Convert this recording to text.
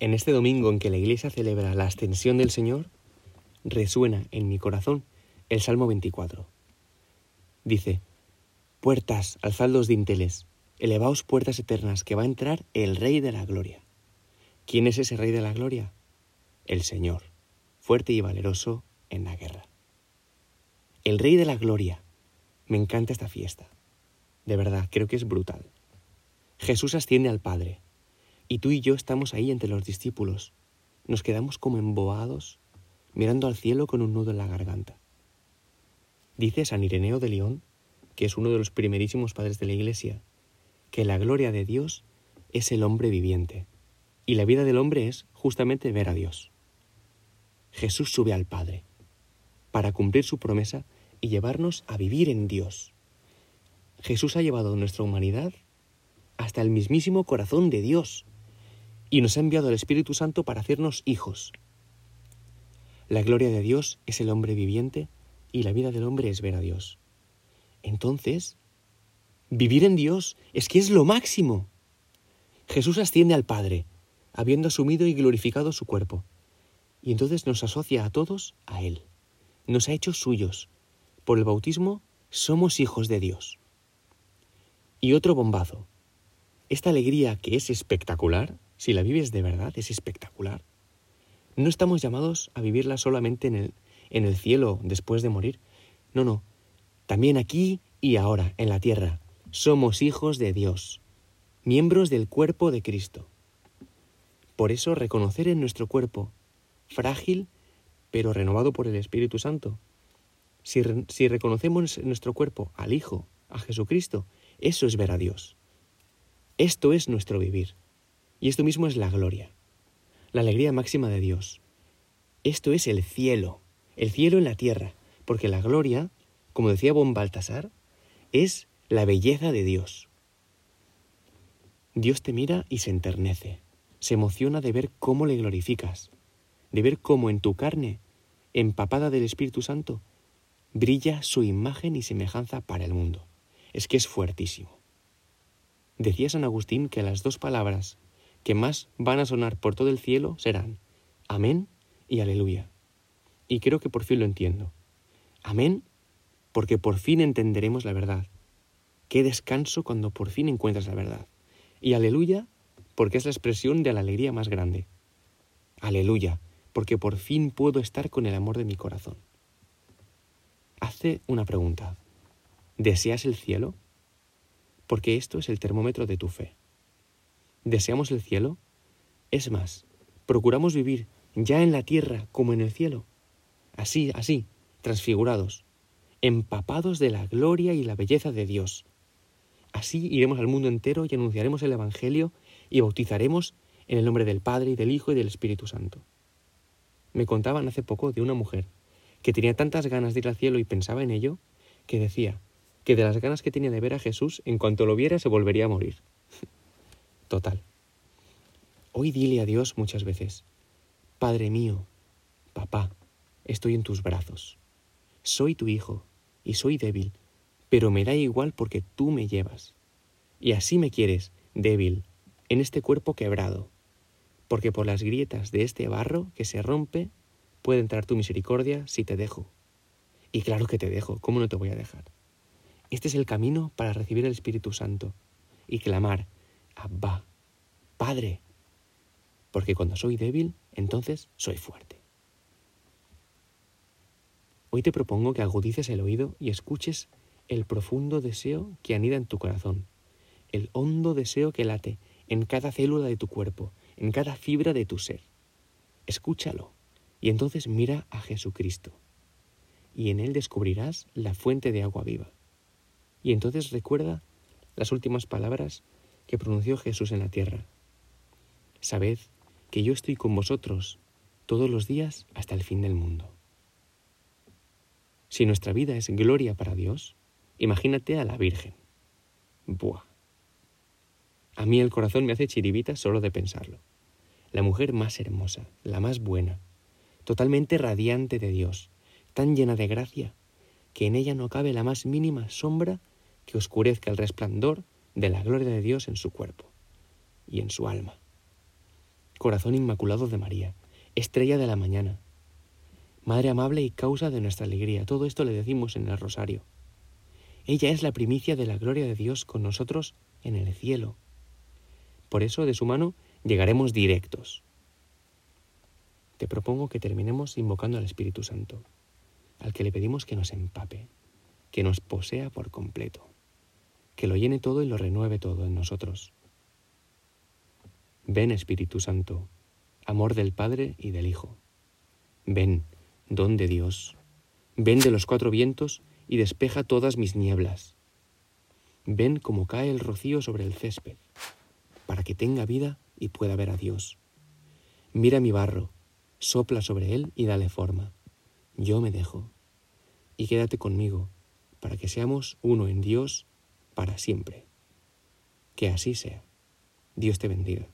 En este domingo en que la Iglesia celebra la ascensión del Señor, resuena en mi corazón el Salmo 24. Dice, Puertas, alzad los dinteles, elevaos puertas eternas, que va a entrar el Rey de la Gloria. ¿Quién es ese Rey de la Gloria? El Señor, fuerte y valeroso en la guerra. El Rey de la Gloria. Me encanta esta fiesta. De verdad, creo que es brutal. Jesús asciende al Padre y tú y yo estamos ahí entre los discípulos. Nos quedamos como emboados, mirando al cielo con un nudo en la garganta. Dice San Ireneo de León, que es uno de los primerísimos padres de la Iglesia, que la gloria de Dios es el hombre viviente, y la vida del hombre es justamente ver a Dios. Jesús sube al Padre, para cumplir su promesa y llevarnos a vivir en Dios. Jesús ha llevado nuestra humanidad hasta el mismísimo corazón de Dios, y nos ha enviado el Espíritu Santo para hacernos hijos. La gloria de Dios es el hombre viviente y la vida del hombre es ver a Dios. Entonces, vivir en Dios es que es lo máximo. Jesús asciende al Padre, habiendo asumido y glorificado su cuerpo, y entonces nos asocia a todos a Él. Nos ha hecho suyos. Por el bautismo somos hijos de Dios. Y otro bombazo. Esta alegría que es espectacular, si la vives de verdad, es espectacular. No estamos llamados a vivirla solamente en el, en el cielo después de morir. No, no. También aquí y ahora, en la tierra, somos hijos de Dios, miembros del cuerpo de Cristo. Por eso reconocer en nuestro cuerpo, frágil, pero renovado por el Espíritu Santo, si, si reconocemos en nuestro cuerpo al Hijo, a Jesucristo, eso es ver a Dios. Esto es nuestro vivir. Y esto mismo es la gloria, la alegría máxima de Dios. Esto es el cielo, el cielo en la tierra, porque la gloria, como decía Bon Baltasar, es la belleza de Dios. Dios te mira y se enternece, se emociona de ver cómo le glorificas, de ver cómo en tu carne, empapada del Espíritu Santo, brilla su imagen y semejanza para el mundo. Es que es fuertísimo. Decía San Agustín que las dos palabras que más van a sonar por todo el cielo serán Amén y Aleluya. Y creo que por fin lo entiendo. Amén, porque por fin entenderemos la verdad. Qué descanso cuando por fin encuentras la verdad. Y Aleluya, porque es la expresión de la alegría más grande. Aleluya, porque por fin puedo estar con el amor de mi corazón. Hace una pregunta. ¿Deseas el cielo? Porque esto es el termómetro de tu fe. ¿Deseamos el cielo? Es más, procuramos vivir ya en la tierra como en el cielo. Así, así, transfigurados, empapados de la gloria y la belleza de Dios. Así iremos al mundo entero y anunciaremos el Evangelio y bautizaremos en el nombre del Padre y del Hijo y del Espíritu Santo. Me contaban hace poco de una mujer que tenía tantas ganas de ir al cielo y pensaba en ello, que decía que de las ganas que tenía de ver a Jesús, en cuanto lo viera se volvería a morir total. Hoy dile a Dios muchas veces, Padre mío, papá, estoy en tus brazos. Soy tu hijo y soy débil, pero me da igual porque tú me llevas. Y así me quieres, débil, en este cuerpo quebrado, porque por las grietas de este barro que se rompe puede entrar tu misericordia si te dejo. Y claro que te dejo, ¿cómo no te voy a dejar? Este es el camino para recibir el Espíritu Santo y clamar, Abba, Padre, porque cuando soy débil, entonces soy fuerte. Hoy te propongo que agudices el oído y escuches el profundo deseo que anida en tu corazón, el hondo deseo que late en cada célula de tu cuerpo, en cada fibra de tu ser. Escúchalo y entonces mira a Jesucristo y en él descubrirás la fuente de agua viva. Y entonces recuerda las últimas palabras que pronunció Jesús en la tierra. Sabed que yo estoy con vosotros todos los días hasta el fin del mundo. Si nuestra vida es gloria para Dios, imagínate a la Virgen. Buah. A mí el corazón me hace chiribita solo de pensarlo. La mujer más hermosa, la más buena, totalmente radiante de Dios, tan llena de gracia, que en ella no cabe la más mínima sombra que oscurezca el resplandor de la gloria de Dios en su cuerpo y en su alma. corazón inmaculado de María, estrella de la mañana, Madre amable y causa de nuestra alegría. Todo esto le decimos en el rosario. Ella es la primicia de la gloria de Dios con nosotros en el cielo. Por eso de su mano llegaremos directos. Te propongo que terminemos invocando al Espíritu Santo, al que le pedimos que nos empape, que nos posea por completo, que lo llene todo y lo renueve todo en nosotros. Ven Espíritu Santo, amor del Padre y del Hijo. Ven, don de Dios. Ven de los cuatro vientos y despeja todas mis nieblas. Ven como cae el rocío sobre el césped, para que tenga vida y pueda ver a Dios. Mira mi barro, sopla sobre él y dale forma. Yo me dejo. Y quédate conmigo, para que seamos uno en Dios para siempre. Que así sea. Dios te bendiga.